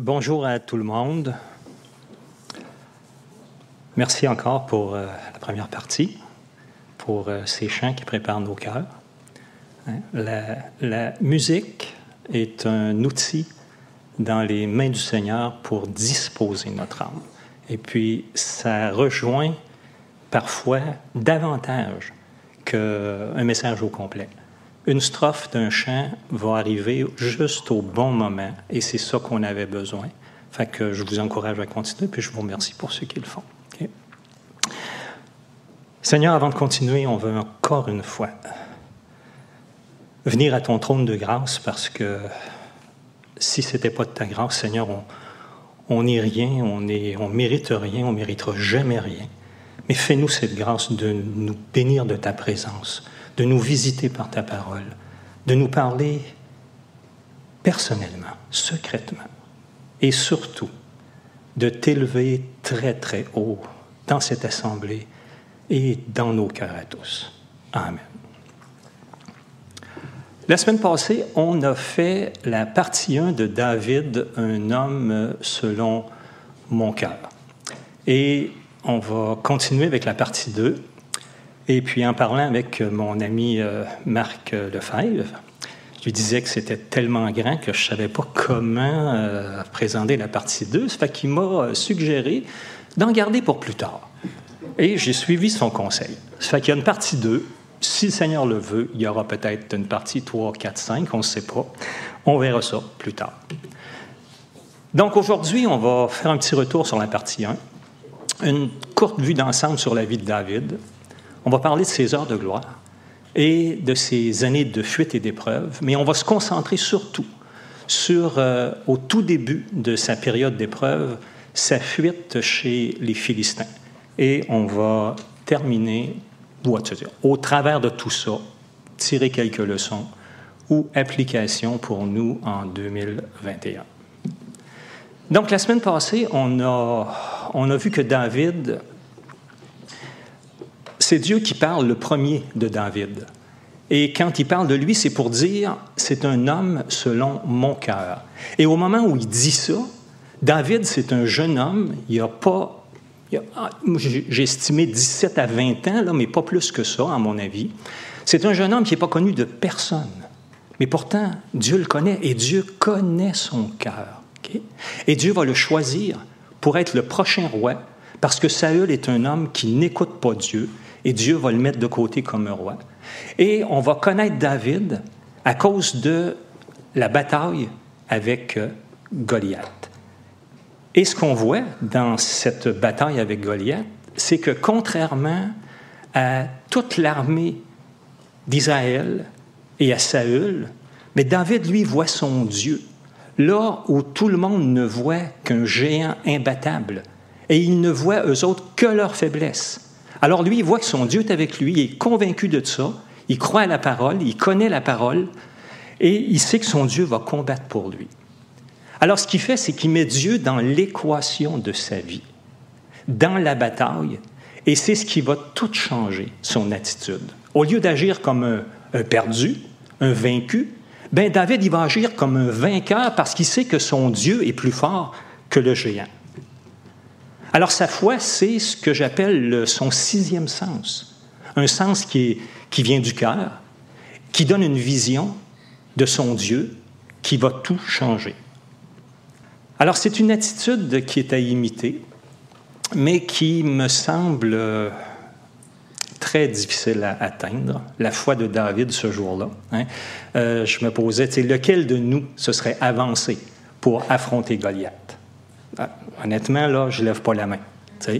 Bonjour à tout le monde. Merci encore pour euh, la première partie, pour euh, ces chants qui préparent nos cœurs. Hein, la, la, musique est un outil dans les mains du Seigneur pour disposer notre âme. Et puis, ça rejoint parfois davantage qu'un message au complet. Une strophe d'un chant va arriver juste au bon moment, et c'est ça qu'on avait besoin. Fait que je vous encourage à continuer, puis je vous remercie pour ceux qui le font. Seigneur, avant de continuer, on veut encore une fois venir à ton trône de grâce parce que si ce n'était pas de ta grâce, Seigneur, on n'est rien, on ne on mérite rien, on ne méritera jamais rien. Mais fais-nous cette grâce de nous bénir de ta présence, de nous visiter par ta parole, de nous parler personnellement, secrètement, et surtout de t'élever très, très haut dans cette assemblée et dans nos cœurs à tous. Amen. La semaine passée, on a fait la partie 1 de David, un homme selon mon cœur. Et on va continuer avec la partie 2. Et puis en parlant avec mon ami euh, Marc Lefebvre, je lui disais que c'était tellement grand que je ne savais pas comment euh, présenter la partie 2. Ça fait qu'il m'a suggéré d'en garder pour plus tard. Et j'ai suivi son conseil. Ça fait qu'il y a une partie 2. Si le Seigneur le veut, il y aura peut-être une partie 3, 4, 5, on ne sait pas. On verra ça plus tard. Donc aujourd'hui, on va faire un petit retour sur la partie 1 une courte vue d'ensemble sur la vie de David. On va parler de ses heures de gloire et de ses années de fuite et d'épreuve, mais on va se concentrer surtout sur, euh, au tout début de sa période d'épreuve, sa fuite chez les Philistins. Et on va terminer, ou au travers de tout ça, tirer quelques leçons ou applications pour nous en 2021. Donc, la semaine passée, on a, on a vu que David, c'est Dieu qui parle le premier de David. Et quand il parle de lui, c'est pour dire, c'est un homme selon mon cœur. Et au moment où il dit ça, David, c'est un jeune homme, il n'y a pas, ah, j'ai estimé 17 à 20 ans, là, mais pas plus que ça, à mon avis. C'est un jeune homme qui n'est pas connu de personne. Mais pourtant, Dieu le connaît et Dieu connaît son cœur. Et Dieu va le choisir pour être le prochain roi, parce que Saül est un homme qui n'écoute pas Dieu, et Dieu va le mettre de côté comme un roi. Et on va connaître David à cause de la bataille avec euh, Goliath. Et ce qu'on voit dans cette bataille avec Goliath, c'est que contrairement à toute l'armée d'Israël et à Saül, mais David, lui, voit son Dieu là où tout le monde ne voit qu'un géant imbattable, et ils ne voient, eux autres, que leur faiblesse. Alors lui, il voit que son Dieu est avec lui, il est convaincu de ça, il croit à la parole, il connaît la parole, et il sait que son Dieu va combattre pour lui. Alors ce qu'il fait, c'est qu'il met Dieu dans l'équation de sa vie, dans la bataille, et c'est ce qui va tout changer, son attitude. Au lieu d'agir comme un, perdu, un vaincu, ben David, il va agir comme un vainqueur parce qu'il sait que son Dieu est plus fort que le géant. Alors sa foi, c'est ce que j'appelle son sixième sens, un sens qui, vient du cœur, qui donne une vision de son Dieu qui va tout changer. Alors c'est une attitude qui est à imiter, mais qui me semble très difficile à atteindre, la foi de David ce jour-là. Hein. Euh, je me posais, lequel de nous se serait avancé pour affronter Goliath? Ah, honnêtement, là, je lève pas la main. Je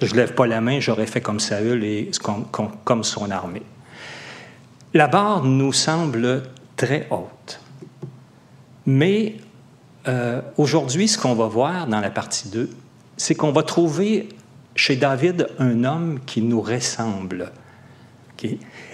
ne lève pas la main, j'aurais fait comme Saül et comme, son armée. La barre nous semble très haute. Mais euh, aujourd'hui, ce qu'on va voir dans la partie 2, c'est qu'on va trouver chez David un homme qui nous ressemble.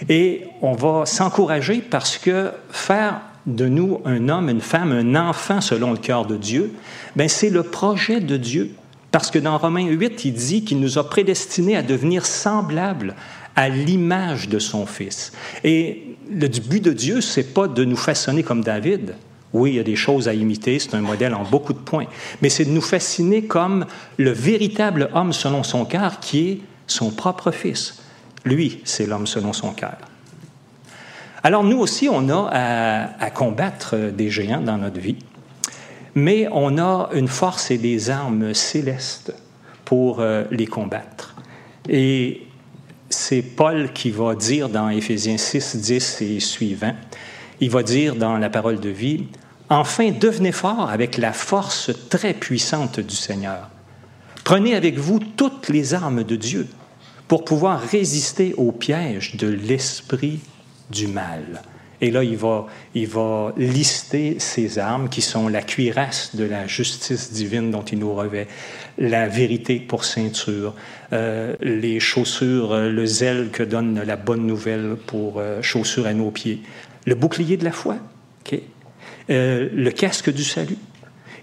Et on va s'encourager parce que faire de nous un homme, une femme, un enfant selon le cœur de Dieu, ben c'est le projet de Dieu. Parce que dans Romains 8, il dit qu'il nous a prédestinés à devenir semblables à l'image de son Fils. Et le but de Dieu, c'est pas de nous façonner comme David Oui, il y a des choses à imiter, c'est un modèle en beaucoup de points, mais c'est de nous fasciner comme le véritable homme selon son cœur qui est son propre fils. Lui, c'est l'homme selon son cœur. Alors nous aussi, on a à, combattre des géants dans notre vie, mais on a une force et des armes célestes pour euh, les combattre. Et c'est Paul qui va dire dans Éphésiens 6, 10 et suivant, il va dire dans la parole de vie, Enfin, devenez forts avec la force très puissante du Seigneur. Prenez avec vous toutes les armes de Dieu pour pouvoir résister aux pièges de l'esprit du mal. Et là, il va, il va lister ces armes qui sont la cuirasse de la justice divine dont il nous revêt, la vérité pour ceinture, euh, les chaussures, euh, le zèle que donne la bonne nouvelle pour euh, chaussures à nos pieds, le bouclier de la foi, le casque du salut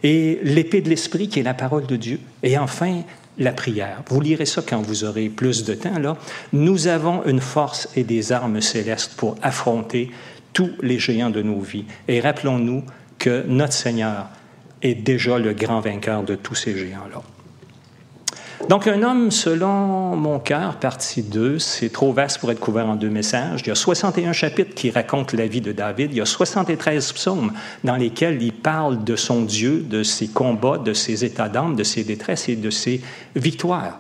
et l'épée de l'esprit qui est la parole de Dieu. Et enfin, la prière. Vous lirez ça quand vous aurez plus de temps. Là. Nous avons une force et des armes célestes pour affronter tous les géants de nos vies. Et rappelons-nous que notre Seigneur est déjà le grand vainqueur de tous ces géants-là. Donc, un homme selon mon cœur, partie 2, c'est trop vaste pour être couvert en deux messages. Il y a 61 chapitres qui racontent la vie de David. Il y a 73 psaumes dans lesquels il parle de son Dieu, de ses combats, de ses états d'âme, de ses détresses et de ses victoires.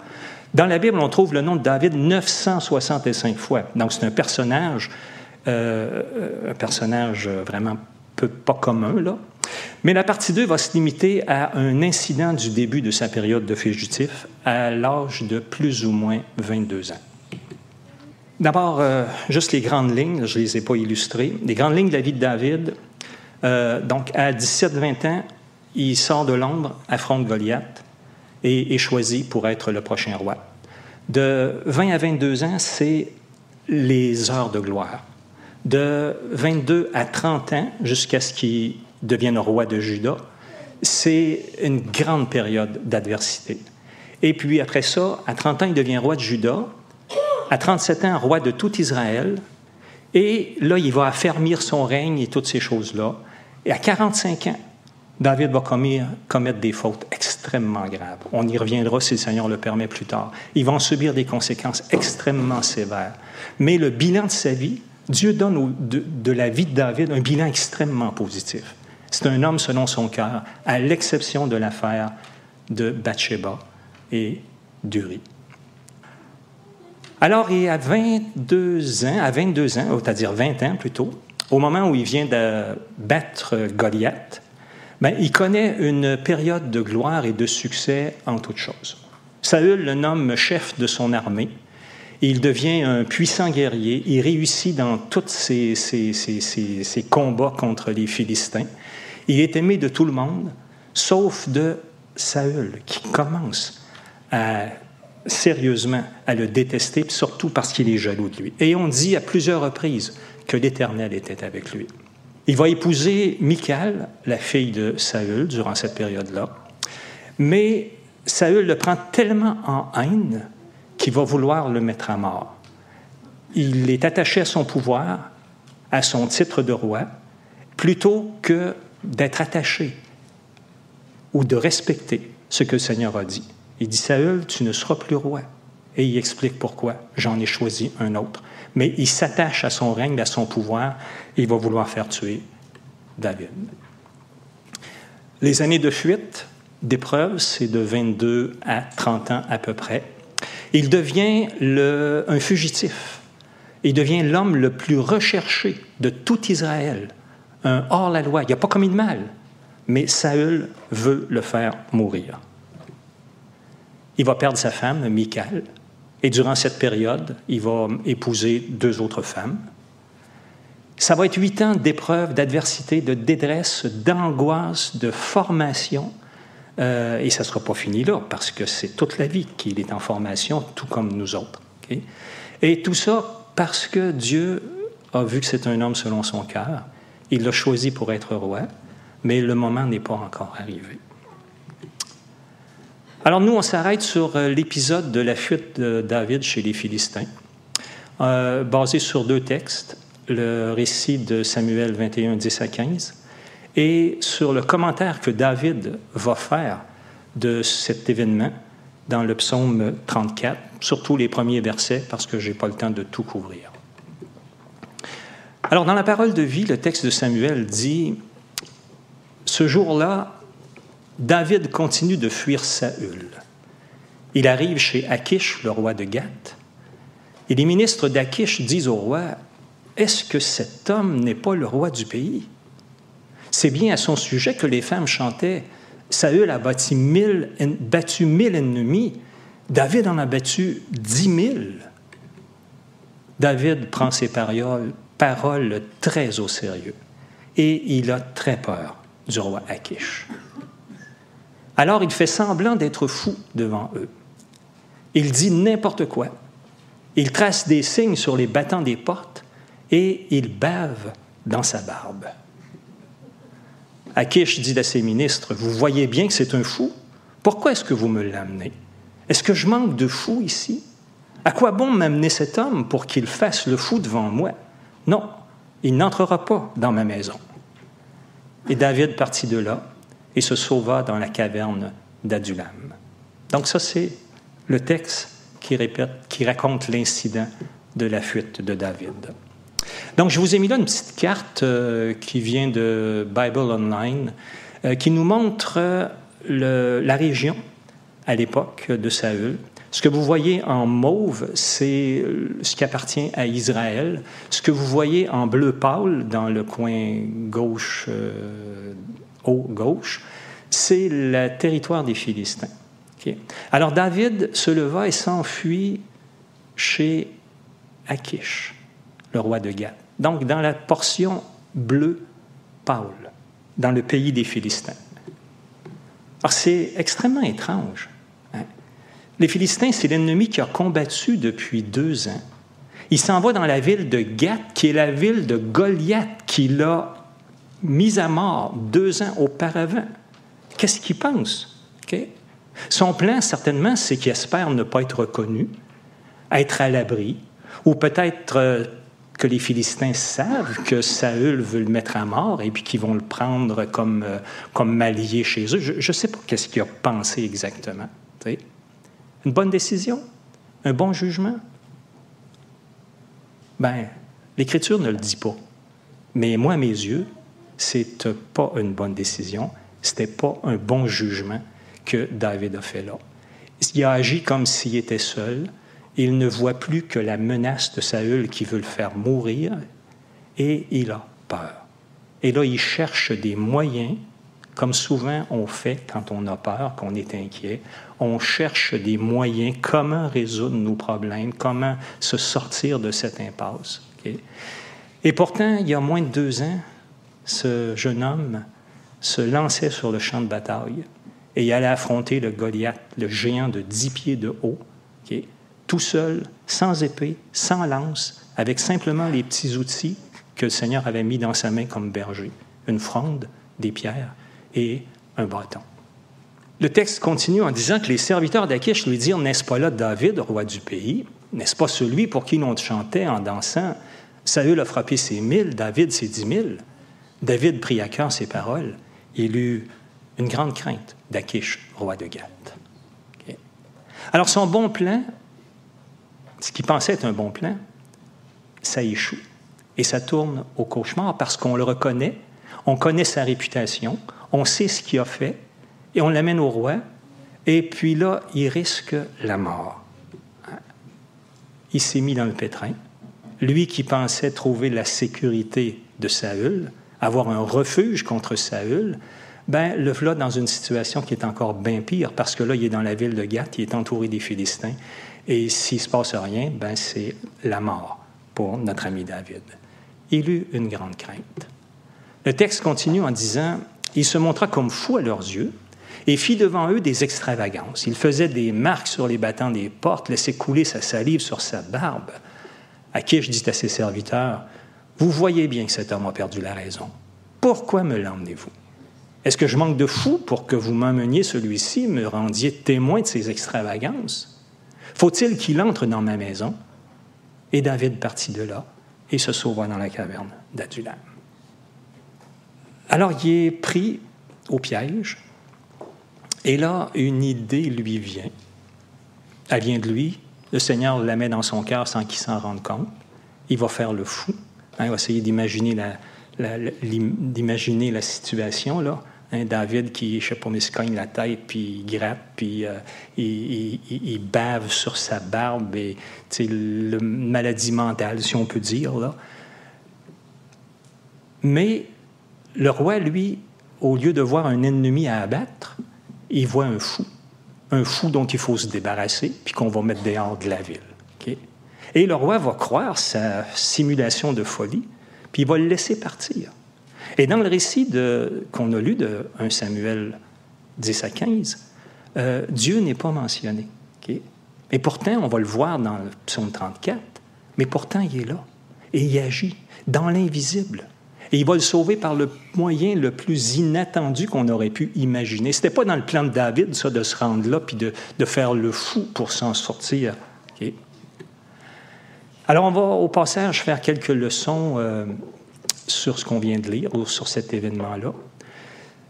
Dans la Bible, on trouve le nom de David 965 fois. Donc, c'est un personnage, euh, un personnage vraiment peu, pas commun, là. Mais la partie 2 va se limiter à un incident du début de sa période de fugitif à l'âge de plus ou moins 22 ans. D'abord, euh, juste les grandes lignes, je ne les ai pas illustrées. Les grandes lignes de la vie de David. Euh, donc, à 17-20 ans, il sort de Londres, affronte Goliath et est choisi pour être le prochain roi. De 20 à 22 ans, c'est les heures de gloire. De 22 à 30 ans, jusqu'à ce qu'il devienne roi de Juda, c'est une grande période d'adversité. Et puis après ça, à 30 ans, il devient roi de Juda. À 37 ans, roi de tout Israël. Et là, il va affermir son règne et toutes ces choses-là. Et à 45 ans, David va commettre des fautes extrêmement graves. On y reviendra si le Seigneur le permet plus tard. Ils vont subir des conséquences extrêmement sévères. Mais le bilan de sa vie, Dieu donne de la vie de David un bilan extrêmement positif. C'est un homme selon son cœur, à l'exception de l'affaire de Bathsheba et d'Uri. Alors, il a 22 ans, à 22 ans, c'est-à-dire 20 ans plutôt, au moment où il vient de battre Goliath, ben, il connaît une période de gloire et de succès en toutes choses. Saül le nomme chef de son armée. Il devient un puissant guerrier. Il réussit dans tous ses combats contre les Philistins. Il est aimé de tout le monde, sauf de Saül, qui commence à, sérieusement à le détester, surtout parce qu'il est jaloux de lui. Et on dit à plusieurs reprises que l'Éternel était avec lui. Il va épouser Michal, la fille de Saül, durant cette période-là. Mais Saül le prend tellement en haine qu'il va vouloir le mettre à mort. Il est attaché à son pouvoir, à son titre de roi, plutôt que d'être attaché ou de respecter ce que le Seigneur a dit. Il dit, Saül, tu ne seras plus roi. Et il explique pourquoi. J'en ai choisi un autre. Mais il s'attache à son règne, à son pouvoir, et il va vouloir faire tuer David. Les années de fuite, d'épreuve, c'est de 22 à 30 ans à peu près. Il devient un fugitif. Il devient l'homme le plus recherché de tout Israël un hors-la-loi. Il n'a pas commis de mal, mais Saül veut le faire mourir. Il va perdre sa femme, Michal, et durant cette période, il va épouser deux autres femmes. Ça va être huit ans d'épreuves, d'adversité, de détresse, d'angoisse, de formation. Euh, et ça ne sera pas fini là, parce que c'est toute la vie qu'il est en formation, tout comme nous autres. Et tout ça parce que Dieu a vu que c'est un homme selon son cœur, il l'a choisi pour être roi, mais le moment n'est pas encore arrivé. Alors nous, on s'arrête sur euh, l'épisode de la fuite de David chez les Philistins, euh, basé sur deux textes, le récit de Samuel 21, 10 à 15 et sur le commentaire que David va faire de cet événement dans le psaume 34, surtout les premiers versets, parce que je n'ai pas le temps de tout couvrir. Alors, dans la parole de vie, le texte de Samuel dit, Ce jour-là, David continue de fuir Saül. Il arrive chez Akish, le roi de Gath, et les ministres d'Akish disent au roi, Est-ce que cet homme n'est pas le roi du pays? C'est bien à son sujet que les femmes chantaient, Saül a battu mille, battu mille ennemis, David en a battu dix mille. David prend ses paroles, paroles très au sérieux et il a très peur du roi Akish. Alors il fait semblant d'être fou devant eux. Il dit n'importe quoi. Il trace des signes sur les battants des portes et il bave dans sa barbe. Akish dit à ses ministres, Vous voyez bien que c'est un fou. Pourquoi est-ce que vous me l'amenez? Est-ce que je manque de fou ici? À quoi bon m'amener cet homme pour qu'il fasse le fou devant moi? Non, il n'entrera pas dans ma maison. Et David partit de là et se sauva dans la caverne d'Adulam. Donc ça, c'est le texte qui, répète, qui raconte l'incident de la fuite de David. Donc, je vous ai mis là une petite carte euh, qui vient de Bible Online, euh, qui nous montre euh, la région à l'époque de Saül. Ce que vous voyez en mauve, c'est ce qui appartient à Israël. Ce que vous voyez en bleu pâle dans le coin gauche, haut gauche, c'est le territoire des Philistins. Alors David se leva et s'enfuit chez Akish, le roi de Gath donc dans la portion bleue pâle, dans le pays des Philistins. Alors c'est extrêmement étrange. Les Philistins, c'est l'ennemi qui a combattu depuis deux ans. Il s'en va dans la ville de Gath, qui est la ville de Goliath, qui l'a mis à mort deux ans auparavant. Qu'est-ce qu'il pense? Son plan, certainement, c'est qu'il espère ne pas être reconnu, être à l'abri, ou peut-être euh, que les Philistins savent que Saül veut le mettre à mort et puis qu'ils vont le prendre comme, euh, mallié chez eux. Je ne sais pas qu'est-ce qu'il a pensé exactement. Une bonne décision? Un bon jugement? Ben, l'Écriture ne le dit pas. Mais moi, à mes yeux, c'est pas une bonne décision, c'était pas un bon jugement que David a fait là. Il a agi comme s'il était seul, il ne voit plus que la menace de Saül qui veut le faire mourir et il a peur. Et là, il cherche des moyens, comme souvent on fait quand on a peur, qu'on est inquiet. On cherche des moyens, comment résoudre nos problèmes, comment se sortir de cette impasse. Et pourtant, il y a moins de deux ans, ce jeune homme se lançait sur le champ de bataille et allait affronter le Goliath, le géant de dix pieds de haut tout seul, sans épée, sans lance, avec simplement les petits outils que le Seigneur avait mis dans sa main comme berger, une fronde, des pierres et un bâton. Le texte continue en disant que les serviteurs d'Akish lui dirent N'est-ce pas là David, roi du pays? N'est-ce pas celui pour qui l'on chantait en dansant Saül a frappé ses mille, David ses dix mille. David prit à cœur ses paroles. Il eut une grande crainte d'Akish, roi de Gath. Alors son bon plan ce qui pensait être un bon plan, ça échoue. Et ça tourne au cauchemar parce qu'on le reconnaît, on connaît sa réputation, on sait ce qu'il a fait, et on l'amène au roi, et puis là, il risque la mort. Il s'est mis dans le pétrin. Lui qui pensait trouver la sécurité de Saül, avoir un refuge contre Saül, ben le voilà dans une situation qui est encore bien pire parce que là, il est dans la ville de Gath, il est entouré des Philistins. Et s'il ne se passe rien, ben c'est la mort pour notre ami David. Il eut une grande crainte. Le texte continue en disant Il se montra comme fou à leurs yeux et fit devant eux des extravagances. Il faisait des marques sur les battants des portes, laissait couler sa salive sur sa barbe. À qui je dis à ses serviteurs Vous voyez bien que cet homme a perdu la raison. Pourquoi me l'emmenez-vous? Est-ce que je manque de fou pour que vous m'emmeniez celui-ci, me rendiez témoin de ses extravagances? Faut-il qu'il entre dans ma maison? Et David partit de là et se sauva dans la caverne d'Adulam. Alors, il est pris au piège, et là, une idée lui vient. Elle vient de lui. Le Seigneur la met dans son cœur sans qu'il s'en rende compte. Il va faire le fou. Hein, il va essayer d'imaginer la, situation, là. Un David qui, je sais pas, mais se cogne la tête, puis il gratte, puis euh, il, bave sur sa barbe, et le maladie mentale, si on peut dire. Là. Mais le roi, lui, au lieu de voir un ennemi à abattre, il voit un fou. Un fou dont il faut se débarrasser, puis qu'on va mettre dehors de la ville. Et le roi va croire sa simulation de folie, puis il va le laisser partir. Et dans le récit qu'on a lu de 1 Samuel 10 à 15, euh, Dieu n'est pas mentionné. Et pourtant, on va le voir dans le psaume 34, mais pourtant, il est là. Et il agit dans l'invisible. Et il va le sauver par le moyen le plus inattendu qu'on aurait pu imaginer. Ce n'était pas dans le plan de David, ça, de se rendre là puis de, faire le fou pour s'en sortir. Alors, on va au passage faire quelques leçons euh, sur ce qu'on vient de lire ou sur cet événement-là.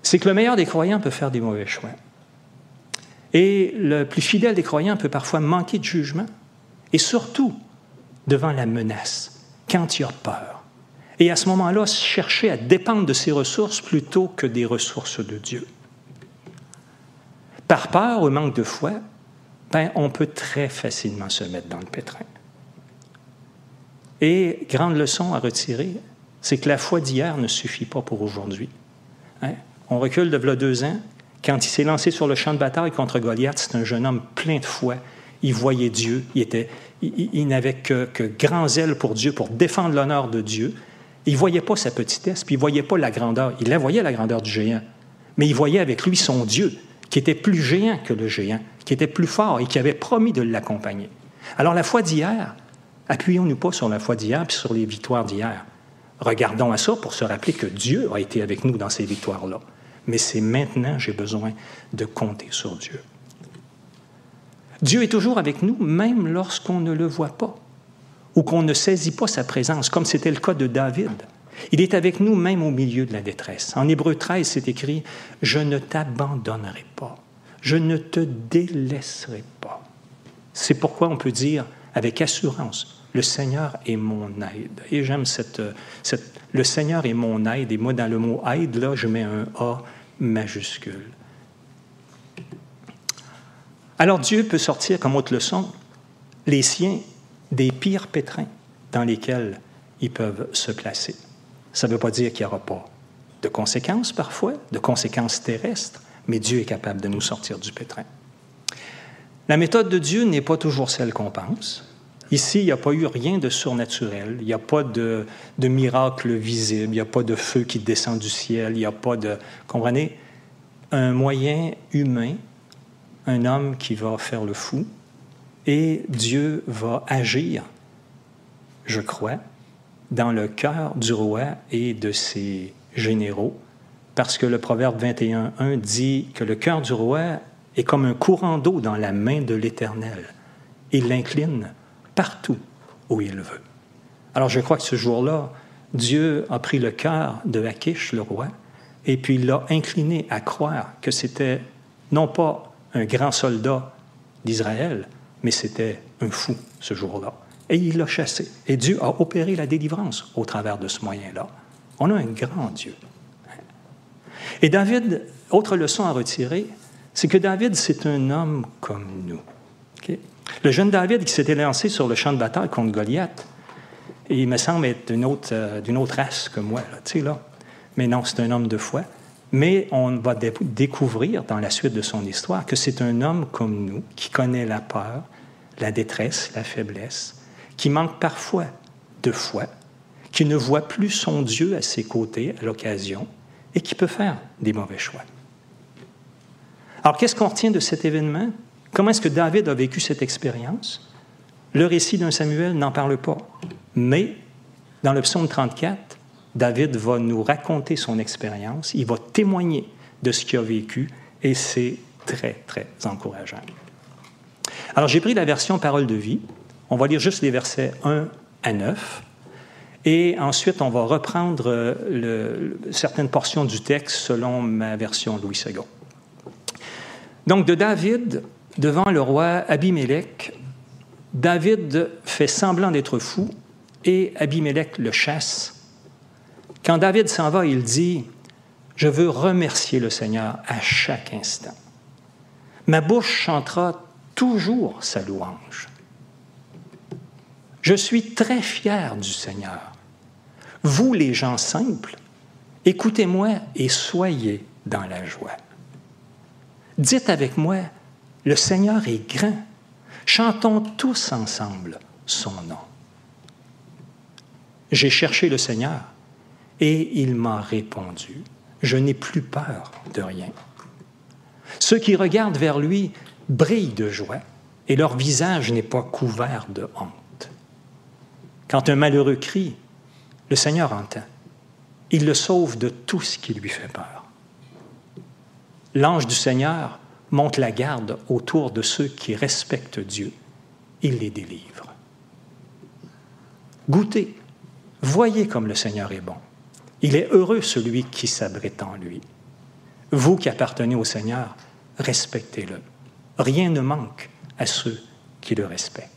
C'est que le meilleur des croyants peut faire des mauvais choix. Et le plus fidèle des croyants peut parfois manquer de jugement, et surtout devant la menace, quand il a peur. Et à ce moment-là, chercher à dépendre de ses ressources plutôt que des ressources de Dieu. Par peur ou manque de foi, ben, on peut très facilement se mettre dans le pétrin. Et grande leçon à retirer, c'est que la foi d'hier ne suffit pas pour aujourd'hui. Hein? On recule de là deux ans. Quand il s'est lancé sur le champ de bataille contre Goliath, c'est un jeune homme plein de foi. Il voyait Dieu. Il, était, il, n'avait que, que grand zèle pour Dieu, pour défendre l'honneur de Dieu. Il ne voyait pas sa petitesse, puis il ne voyait pas la grandeur. Il la voyait, la grandeur du géant. Mais il voyait avec lui son Dieu, qui était plus géant que le géant, qui était plus fort et qui avait promis de l'accompagner. Alors la foi d'hier, Appuyons-nous pas sur la foi d'hier puis sur les victoires d'hier. Regardons à ça pour se rappeler que Dieu a été avec nous dans ces victoires-là. Mais c'est maintenant j'ai besoin de compter sur Dieu. Dieu est toujours avec nous, même lorsqu'on ne le voit pas ou qu'on ne saisit pas sa présence, comme c'était le cas de David. Il est avec nous même au milieu de la détresse. En Hébreu 13, c'est écrit, Je ne t'abandonnerai pas, je ne te délaisserai pas. C'est pourquoi on peut dire avec assurance, le Seigneur est mon aide. Et j'aime cette, cette, Le Seigneur est mon aide. Et moi, dans le mot aide, là, je mets un A majuscule. Alors Dieu peut sortir comme autre leçon les siens des pires pétrins dans lesquels ils peuvent se placer. Ça ne veut pas dire qu'il n'y aura pas de conséquences parfois, de conséquences terrestres, mais Dieu est capable de nous sortir du pétrin. La méthode de Dieu n'est pas toujours celle qu'on pense. Ici, il n'y a pas eu rien de surnaturel, il n'y a pas de, miracle visible, il n'y a pas de feu qui descend du ciel, il n'y a pas de... Comprenez? Un moyen humain, un homme qui va faire le fou, et Dieu va agir, je crois, dans le cœur du roi et de ses généraux, parce que le Proverbe 21.1 dit que le cœur du roi est comme un courant d'eau dans la main de l'Éternel. Il l'incline partout où il veut. Alors je crois que ce jour-là, Dieu a pris le cœur de Akish, le roi, et puis il l'a incliné à croire que c'était non pas un grand soldat d'Israël, mais c'était un fou ce jour-là. Et il l'a chassé. Et Dieu a opéré la délivrance au travers de ce moyen-là. On a un grand Dieu. Et David, autre leçon à retirer, c'est que David, c'est un homme comme nous. Le jeune David qui s'était lancé sur le champ de bataille contre Goliath, il me semble être d'une autre, euh, autre race que moi, là. Mais non, c'est un homme de foi. Mais on va découvrir dans la suite de son histoire que c'est un homme comme nous, qui connaît la peur, la détresse, la faiblesse, qui manque parfois de foi, qui ne voit plus son Dieu à ses côtés à l'occasion et qui peut faire des mauvais choix. Alors, qu'est-ce qu'on retient de cet événement? Comment est-ce que David a vécu cette expérience? Le récit d'un Samuel n'en parle pas. Mais dans le psaume 34, David va nous raconter son expérience, il va témoigner de ce qu'il a vécu et c'est très, très encourageant. Alors j'ai pris la version Parole de vie. On va lire juste les versets 1 à 9. Et ensuite, on va reprendre euh, certaines portions du texte selon ma version Louis II. Donc, de David devant le roi Abimélec, David fait semblant d'être fou et Abimélec le chasse. Quand David s'en va, il dit, Je veux remercier le Seigneur à chaque instant. Ma bouche chantera toujours sa louange. Je suis très fier du Seigneur. Vous, les gens simples, écoutez-moi et soyez dans la joie. Dites avec moi, le Seigneur est grand. Chantons tous ensemble son nom. J'ai cherché le Seigneur et il m'a répondu. Je n'ai plus peur de rien. Ceux qui regardent vers lui brillent de joie et leur visage n'est pas couvert de honte. Quand un malheureux crie, le Seigneur entend. Il le sauve de tout ce qui lui fait peur. L'ange du Seigneur monte la garde autour de ceux qui respectent Dieu. Il les délivre. Goûtez, voyez comme le Seigneur est bon. Il est heureux celui qui s'abrite en lui. Vous qui appartenez au Seigneur, respectez-le. Rien ne manque à ceux qui le respectent.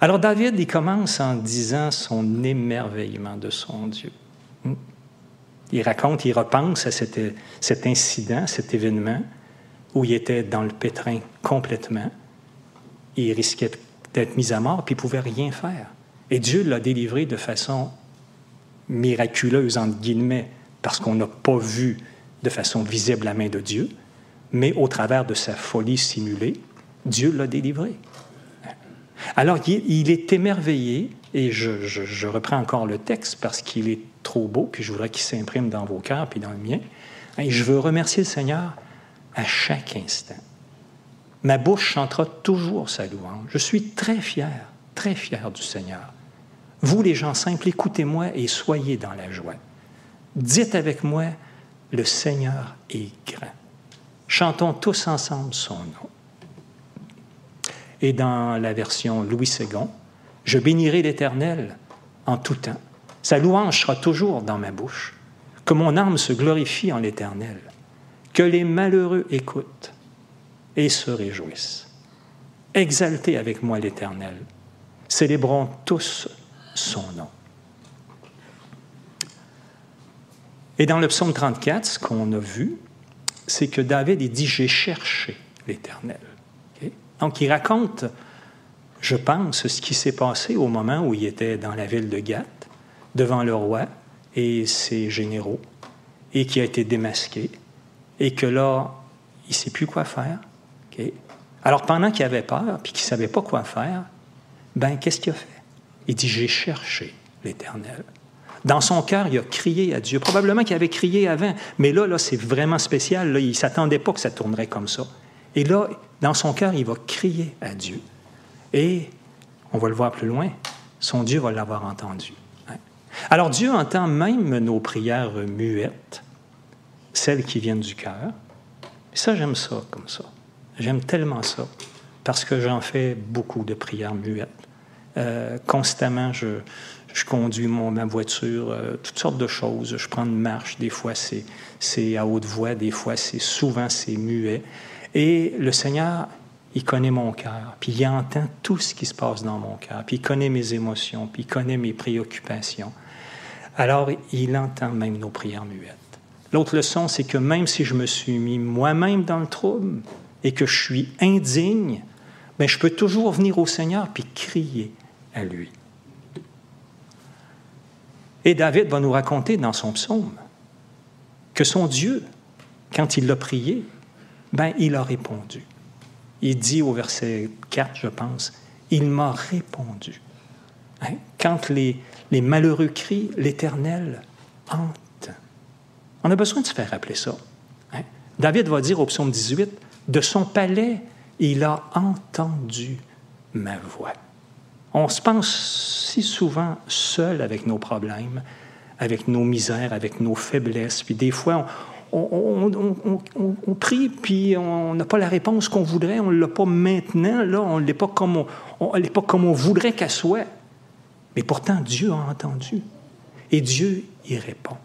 Alors David, il commence en disant son émerveillement de son Dieu. Hmm? Il raconte, il repense à cet, incident, cet événement où il était dans le pétrin complètement. Il risquait d'être mis à mort, puis il pouvait rien faire. Et Dieu l'a délivré de façon miraculeuse, entre guillemets, parce qu'on n'a pas vu de façon visible la main de Dieu, mais au travers de sa folie simulée, Dieu l'a délivré. Alors, il est émerveillé, et je, reprends encore le texte parce qu'il est trop beau, puis je voudrais qu'il s'imprime dans vos cœurs, puis dans le mien. Et je veux remercier le Seigneur à chaque instant. Ma bouche chantera toujours sa louange. Je suis très fier, très fier du Seigneur. Vous, les gens simples, écoutez-moi et soyez dans la joie. Dites avec moi, le Seigneur est grand. Chantons tous ensemble son nom. Et dans la version Louis II, je bénirai l'Éternel en tout temps. Sa louange sera toujours dans ma bouche. Que mon âme se glorifie en l'Éternel. Que les malheureux écoutent et se réjouissent. Exaltez avec moi l'Éternel. Célébrons tous son nom. Et dans le psaume 34, ce qu'on a vu, c'est que David dit J'ai cherché l'Éternel. Donc, il raconte, je pense, ce qui s'est passé au moment où il était dans la ville de Gath, devant le roi et ses généraux, et qui a été démasqué, et que là, il ne sait plus quoi faire. Alors, pendant qu'il avait peur, puis qu'il ne savait pas quoi faire, ben qu'est-ce qu'il a fait? Il dit, j'ai cherché l'Éternel. Dans son cœur, il a crié à Dieu. Probablement qu'il avait crié avant, mais là, là c'est vraiment spécial. Là, il ne s'attendait pas que ça tournerait comme ça. Et là, dans son cœur, il va crier à Dieu. Et, on va le voir plus loin, son Dieu va l'avoir entendu. Hein. Alors Dieu entend même nos prières muettes, celles qui viennent du cœur. Ça, j'aime ça comme ça. J'aime tellement ça, parce que j'en fais beaucoup de prières muettes. Euh, constamment, je, je conduis mon, ma voiture, euh, toutes sortes de choses. Je prends une marche, des fois c'est à haute voix, des fois c'est souvent c'est muet. Et le Seigneur, il connaît mon cœur, puis il entend tout ce qui se passe dans mon cœur, puis il connaît mes émotions, puis il connaît mes préoccupations. Alors, il entend même nos prières muettes. L'autre leçon, c'est que même si je me suis mis moi-même dans le trouble et que je suis indigne, bien, je peux toujours venir au Seigneur puis crier à lui. Et David va nous raconter dans son psaume que son Dieu, quand il l'a prié, ben, il a répondu. Il dit au verset 4, je pense, Il m'a répondu. Hein? Quand les, malheureux crient, l'Éternel hante. On a besoin de se faire rappeler ça. Hein? David va dire au psaume 18, De son palais, il a entendu ma voix. On se pense si souvent seul avec nos problèmes, avec nos misères, avec nos faiblesses, puis des fois, on, prie, puis on n'a pas la réponse qu'on voudrait, on ne l'a pas maintenant, là, on ne l'est pas comme on, pas comme on voudrait qu'elle soit. Mais pourtant, Dieu a entendu. Et Dieu y répond.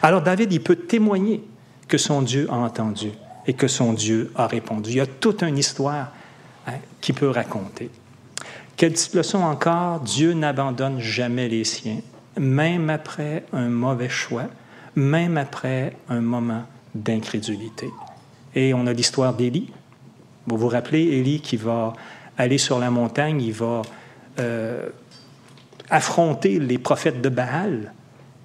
Alors David, il peut témoigner que son Dieu a entendu et que son Dieu a répondu. Il y a toute une histoire hein, qu'il peut raconter. Quelle petite leçon encore, Dieu n'abandonne jamais les siens, même après un mauvais choix, même après un moment d'incrédulité. Et on a l'histoire d'Élie. Vous vous rappelez, Élie qui va aller sur la montagne, il va euh, affronter les prophètes de Baal.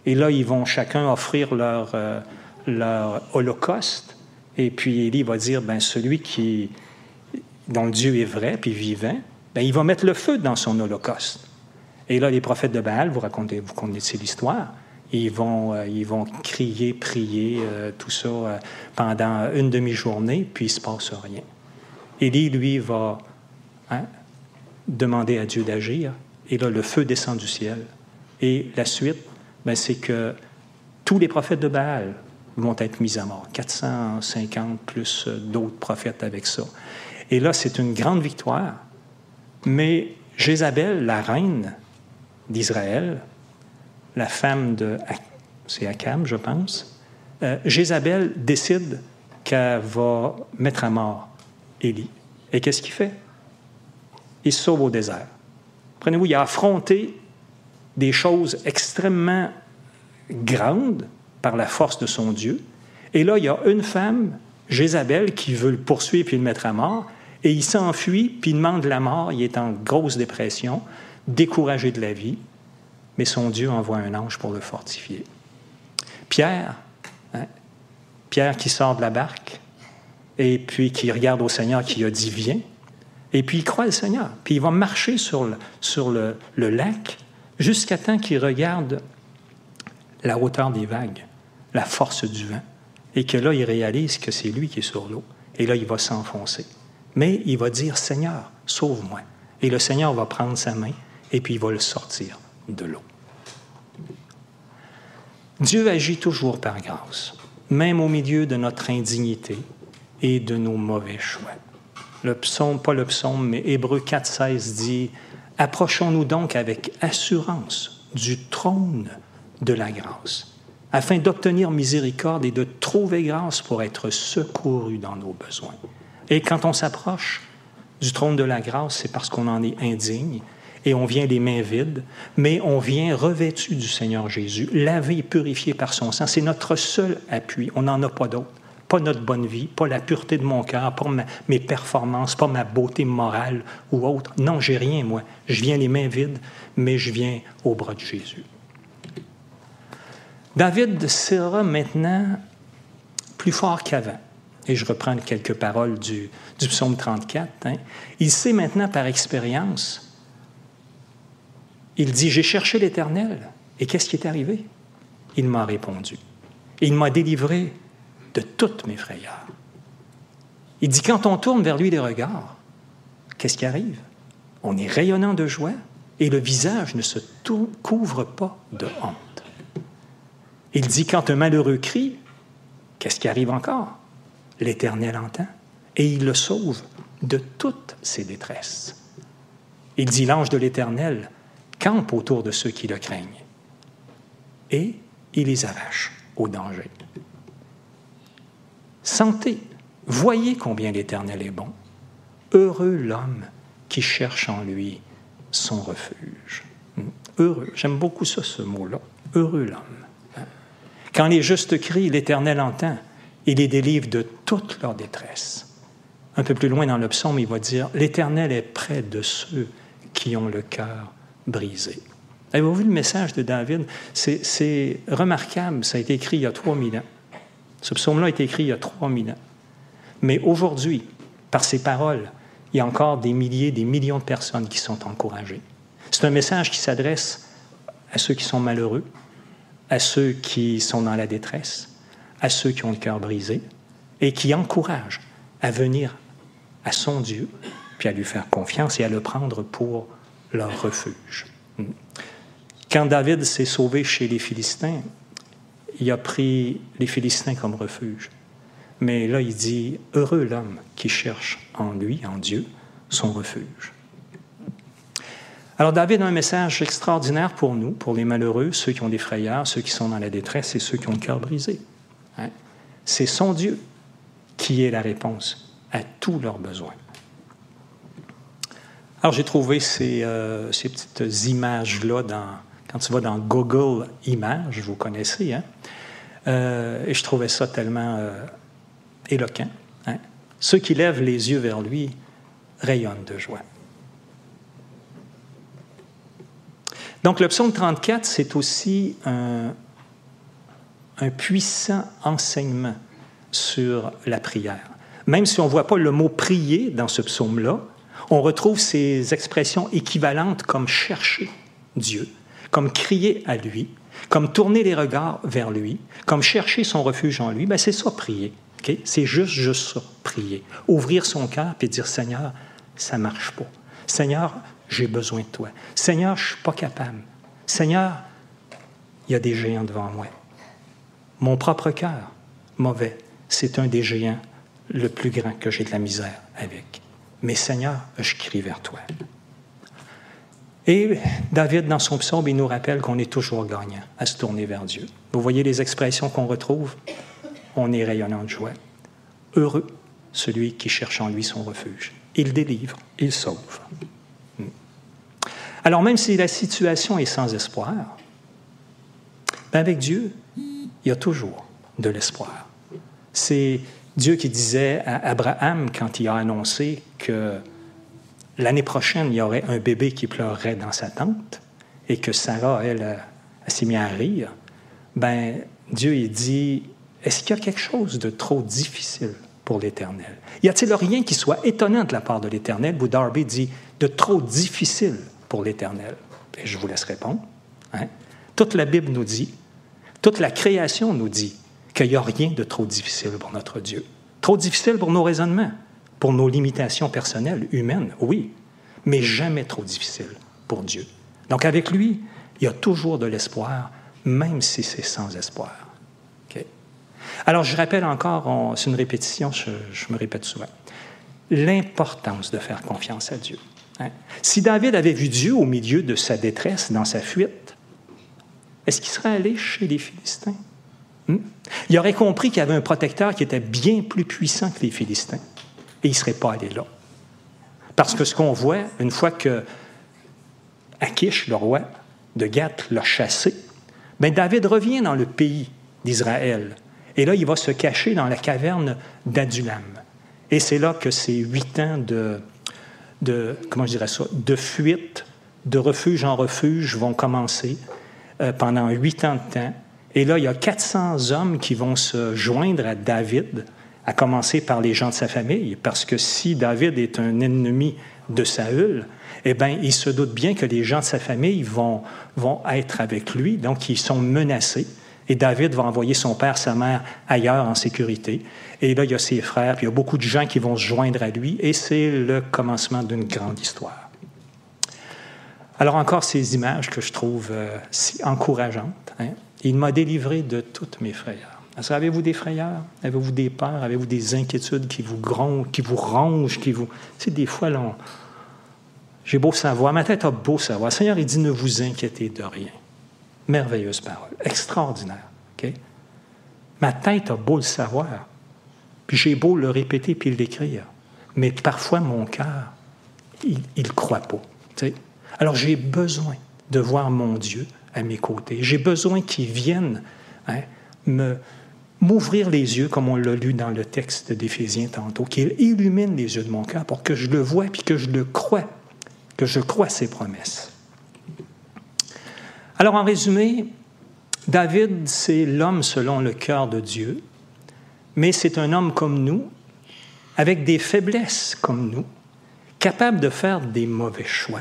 Et là, ils vont chacun offrir leur, euh, leur holocauste. Et puis Élie va dire, ben, celui qui, dont Dieu est vrai, puis vivant, ben, il va mettre le feu dans son holocauste. Et là, les prophètes de Baal, vous racontez, vous connaissez l'histoire, ils vont, euh, ils vont crier, prier, euh, tout ça pendant une demi-journée, puis il ne se passe rien. Élie, lui, va hein, demander à Dieu d'agir, et là, le feu descend du ciel. Et la suite, ben, c'est que tous les prophètes de Baal vont être mis à mort. 450 plus euh, d'autres prophètes avec ça. Et là, c'est une grande victoire. Mais Jézabel, la reine d'Israël, la femme de... C'est Akam, je pense. Euh, Jézabel décide qu'elle va mettre à mort Élie. Et qu'est-ce qu'il fait? Il sauve au désert. Prenez-vous, il a affronté des choses extrêmement grandes par la force de son Dieu. Et là, il y a une femme, Jézabel, qui veut le poursuivre puis le mettre à mort. Et il s'enfuit, puis il demande la mort. Il est en grosse dépression, découragé de la vie. Mais son Dieu envoie un ange pour le fortifier. Pierre, hein, Pierre qui sort de la barque, et puis qui regarde au Seigneur qui a dit Viens. Et puis il croit le Seigneur. Puis il va marcher sur le, le lac jusqu'à temps qu'il regarde la hauteur des vagues, la force du vent, et que là, il réalise que c'est lui qui est sur l'eau. Et là, il va s'enfoncer. Mais il va dire, Seigneur, sauve-moi. Et le Seigneur va prendre sa main et puis il va le sortir de l'eau. Dieu agit toujours par grâce, même au milieu de notre indignité et de nos mauvais choix. Le psaume, pas le psaume, mais Hébreu 4,16 dit Approchons-nous donc avec assurance du trône de la grâce, afin d'obtenir miséricorde et de trouver grâce pour être secouru dans nos besoins. Et quand on s'approche du trône de la grâce, c'est parce qu'on en est indigne et on vient les mains vides, mais on vient revêtu du Seigneur Jésus, lavé et purifié par son sang. C'est notre seul appui. On n'en a pas d'autre. Pas notre bonne vie, pas la pureté de mon cœur, pas mes performances, pas ma beauté morale ou autre. Non, j'ai rien, moi. Je viens les mains vides, mais je viens au bras de Jésus. David sera maintenant plus fort qu'avant. Et je reprends quelques paroles du, psaume 34. Hein. Il sait maintenant par expérience, il dit, j'ai cherché l'Éternel. Et qu'est-ce qui est arrivé? Il m'a répondu. Il m'a délivré de toutes mes frayeurs. Il dit, quand on tourne vers lui les regards, qu'est-ce qui arrive? On est rayonnant de joie et le visage ne se couvre pas de honte. Il dit, quand un malheureux crie, qu'est-ce qui arrive encore? L'Éternel entend et il le sauve de toutes ses détresses. Il dit, l'ange de l'Éternel campe autour de ceux qui le craignent et il les arrache au danger. Sentez, voyez combien l'Éternel est bon. Heureux l'homme qui cherche en lui son refuge. Heureux, j'aime beaucoup ce mot-là. Heureux l'homme. Quand les justes crient, l'Éternel entend et les délivre de toute leur détresse. Un peu plus loin dans le psaume, il va dire, L'Éternel est près de ceux qui ont le cœur brisé. Avez-vous vu le message de David? C'est remarquable, ça a été écrit il y a 3000 ans. Ce psaume-là a été écrit il y a 3000 ans. Mais aujourd'hui, par ces paroles, il y a encore des milliers, des millions de personnes qui sont encouragées. C'est un message qui s'adresse à ceux qui sont malheureux, à ceux qui sont dans la détresse, à ceux qui ont le cœur brisé, et qui encourage à venir à son Dieu, puis à lui faire confiance et à le prendre pour leur refuge. Quand David s'est sauvé chez les Philistins, il a pris les Philistins comme refuge. Mais là, il dit, heureux l'homme qui cherche en lui, en Dieu, son refuge. Alors David a un message extraordinaire pour nous, pour les malheureux, ceux qui ont des frayeurs, ceux qui sont dans la détresse et ceux qui ont le cœur brisé. Hein? C'est son Dieu qui est la réponse à tous leurs besoins. Alors j'ai trouvé ces, euh, petites images-là quand tu vas dans Google Images, vous connaissez, hein? Euh, et je trouvais ça tellement euh, éloquent. Hein? Ceux qui lèvent les yeux vers lui rayonnent de joie. Donc le psaume 34, c'est aussi un, un, puissant enseignement sur la prière. Même si on ne voit pas le mot prier dans ce psaume-là, on retrouve ces expressions équivalentes comme chercher Dieu, comme crier à lui, comme tourner les regards vers lui, comme chercher son refuge en lui. Ben, c'est ça, prier. C'est juste, juste ça, prier. Ouvrir son cœur et dire Seigneur, ça ne marche pas. Seigneur, j'ai besoin de toi. Seigneur, je ne suis pas capable. Seigneur, il y a des géants devant moi. Mon propre cœur, mauvais, c'est un des géants le plus grand que j'ai de la misère avec. Mais Seigneur, je crie vers toi. Et David, dans son psaume, il nous rappelle qu'on est toujours gagnant à se tourner vers Dieu. Vous voyez les expressions qu'on retrouve? On est rayonnant de joie. Heureux celui qui cherche en lui son refuge. Il délivre, il sauve. Alors même si la situation est sans espoir, ben, avec Dieu, il y a toujours de l'espoir. C'est Dieu qui disait à Abraham quand il a annoncé que l'année prochaine, il y aurait un bébé qui pleurerait dans sa tente et que Sarah, elle, s'est mise à rire, ben Dieu, il dit, est-ce qu'il y a quelque chose de trop difficile pour l'Éternel? Y a-t-il rien qui soit étonnant de la part de l'Éternel? Ou Darby dit, de trop difficile pour l'Éternel? Et je vous laisse répondre. Hein? Toute la Bible nous dit, toute la création nous dit qu'il n'y a rien de trop difficile pour notre Dieu. Trop difficile pour nos raisonnements, pour nos limitations personnelles, humaines, oui, mais jamais trop difficile pour Dieu. Donc avec lui, il y a toujours de l'espoir, même si c'est sans espoir. Alors je rappelle encore, c'est une répétition, je, me répète souvent, l'importance de faire confiance à Dieu. Hein. Si David avait vu Dieu au milieu de sa détresse, dans sa fuite, est-ce qu'il serait allé chez les Philistins? Hmm? Il aurait compris qu'il y avait un protecteur qui était bien plus puissant que les Philistins et il ne serait pas allé là. Parce que ce qu'on voit, une fois que Akish, le roi de Gath, l'a chassé, ben David revient dans le pays d'Israël. Et là, il va se cacher dans la caverne d'Adulam. Et c'est là que ces huit ans de, fuite, de refuge en refuge vont commencer euh, pendant huit ans de temps. Et là, il y a 400 hommes qui vont se joindre à David à commencer par les gens de sa famille, parce que si David est un ennemi de Saül, eh bien, il se doute bien que les gens de sa famille vont, vont être avec lui, donc ils sont menacés. Et David va envoyer son père, sa mère ailleurs en sécurité. Et là, il y a ses frères, puis il y a beaucoup de gens qui vont se joindre à lui, et c'est le commencement d'une grande histoire. Alors encore ces images que je trouve euh, si encourageantes. Hein. Il m'a délivré de toutes mes frayeurs. Avez-vous des frayeurs? Avez-vous des peurs? Avez-vous des inquiétudes qui vous grondent, qui vous rongent, qui vous... Tu sais, des fois, j'ai beau savoir, ma tête a beau savoir. Seigneur, il dit, ne vous inquiétez de rien. Merveilleuse parole, extraordinaire. Ma tête a beau le savoir, puis j'ai beau le répéter puis l'écrire, mais parfois mon cœur, il ne croit pas. Alors j'ai besoin de voir mon Dieu à mes côtés. J'ai besoin qu'il vienne hein, me, m'ouvrir les yeux, comme on l'a lu dans le texte d'Éphésiens tantôt, qu'il illumine les yeux de mon cœur pour que je le voie puis que je le croie, que je croie ses promesses. Alors, en résumé, David, c'est l'homme selon le cœur de Dieu, mais c'est un homme comme nous, avec des faiblesses comme nous, capable de faire des mauvais choix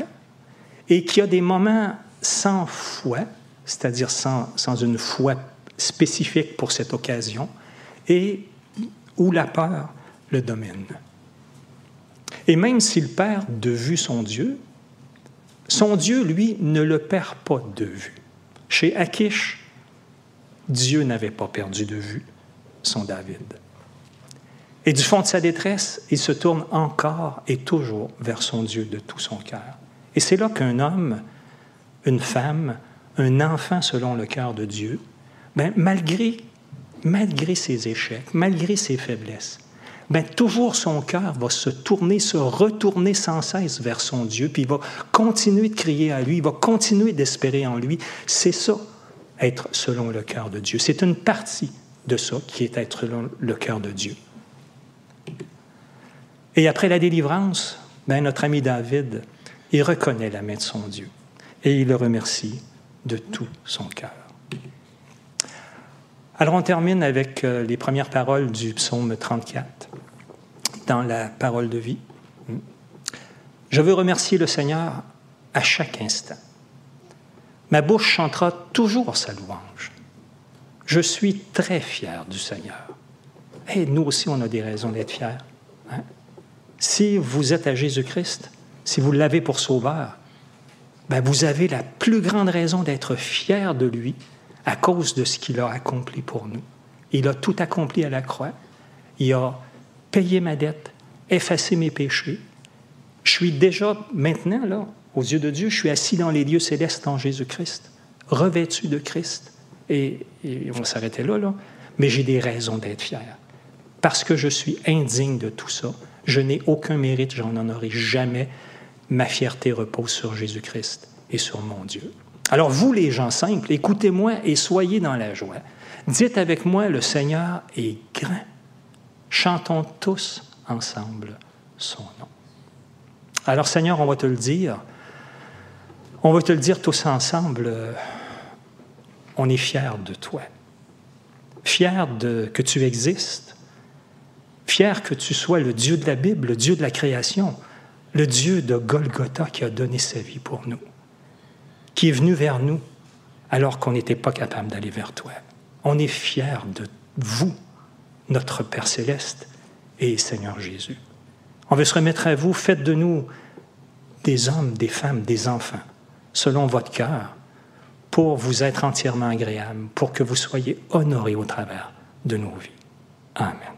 et qui a des moments sans foi, c'est-à-dire sans, une foi spécifique pour cette occasion et où la peur le domine. Et même s'il perd de vue son Dieu, son Dieu, lui, ne le perd pas de vue. Chez Akish, Dieu n'avait pas perdu de vue son David. Et du fond de sa détresse, il se tourne encore et toujours vers son Dieu de tout son cœur. Et c'est là qu'un homme, une femme, un enfant selon le cœur de Dieu, ben, malgré, malgré ses échecs, malgré ses faiblesses, ben, toujours son cœur va se tourner, se retourner sans cesse vers son Dieu, puis il va continuer de crier à lui, il va continuer d'espérer en lui. C'est ça, être selon le cœur de Dieu. C'est une partie de ça qui est être selon le cœur de Dieu. Et après la délivrance, ben, notre ami David, il reconnaît la main de son Dieu et il le remercie de tout son cœur. Alors on termine avec euh, les premières paroles du psaume 34 dans la parole de vie. Je veux remercier le Seigneur à chaque instant. Ma bouche chantera toujours sa louange. Je suis très fier du Seigneur. Et nous aussi, on a des raisons d'être fiers. Hein? Si vous êtes à Jésus-Christ, si vous l'avez pour sauveur, ben vous avez la plus grande raison d'être fier de lui à cause de ce qu'il a accompli pour nous. Il a tout accompli à la croix. Il a payé ma dette, effacé mes péchés. Je suis déjà maintenant, là, aux yeux de Dieu, je suis assis dans les lieux célestes en Jésus-Christ, revêtu de Christ. Et, on va s'arrêter là, là. Mais j'ai des raisons d'être fier. Parce que je suis indigne de tout ça. Je n'ai aucun mérite, j'en en aurai jamais. Ma fierté repose sur Jésus-Christ et sur mon Dieu. Alors vous, les gens simples, écoutez-moi et soyez dans la joie. Dites avec moi, le Seigneur est grand. Chantons tous ensemble son nom. Alors Seigneur, on va te le dire. On va te le dire tous ensemble. On est fiers de toi. Fiers de, que tu existes. Fiers que tu sois le Dieu de la Bible, le Dieu de la création, le Dieu de Golgotha qui a donné sa vie pour nous qui est venu vers nous alors qu'on n'était pas capable d'aller vers toi. On est fiers de vous, notre Père céleste et Seigneur Jésus. On veut se remettre à vous, faites de nous des hommes, des femmes, des enfants, selon votre cœur, pour vous être entièrement agréables, pour que vous soyez honorés au travers de nos vies. Amen.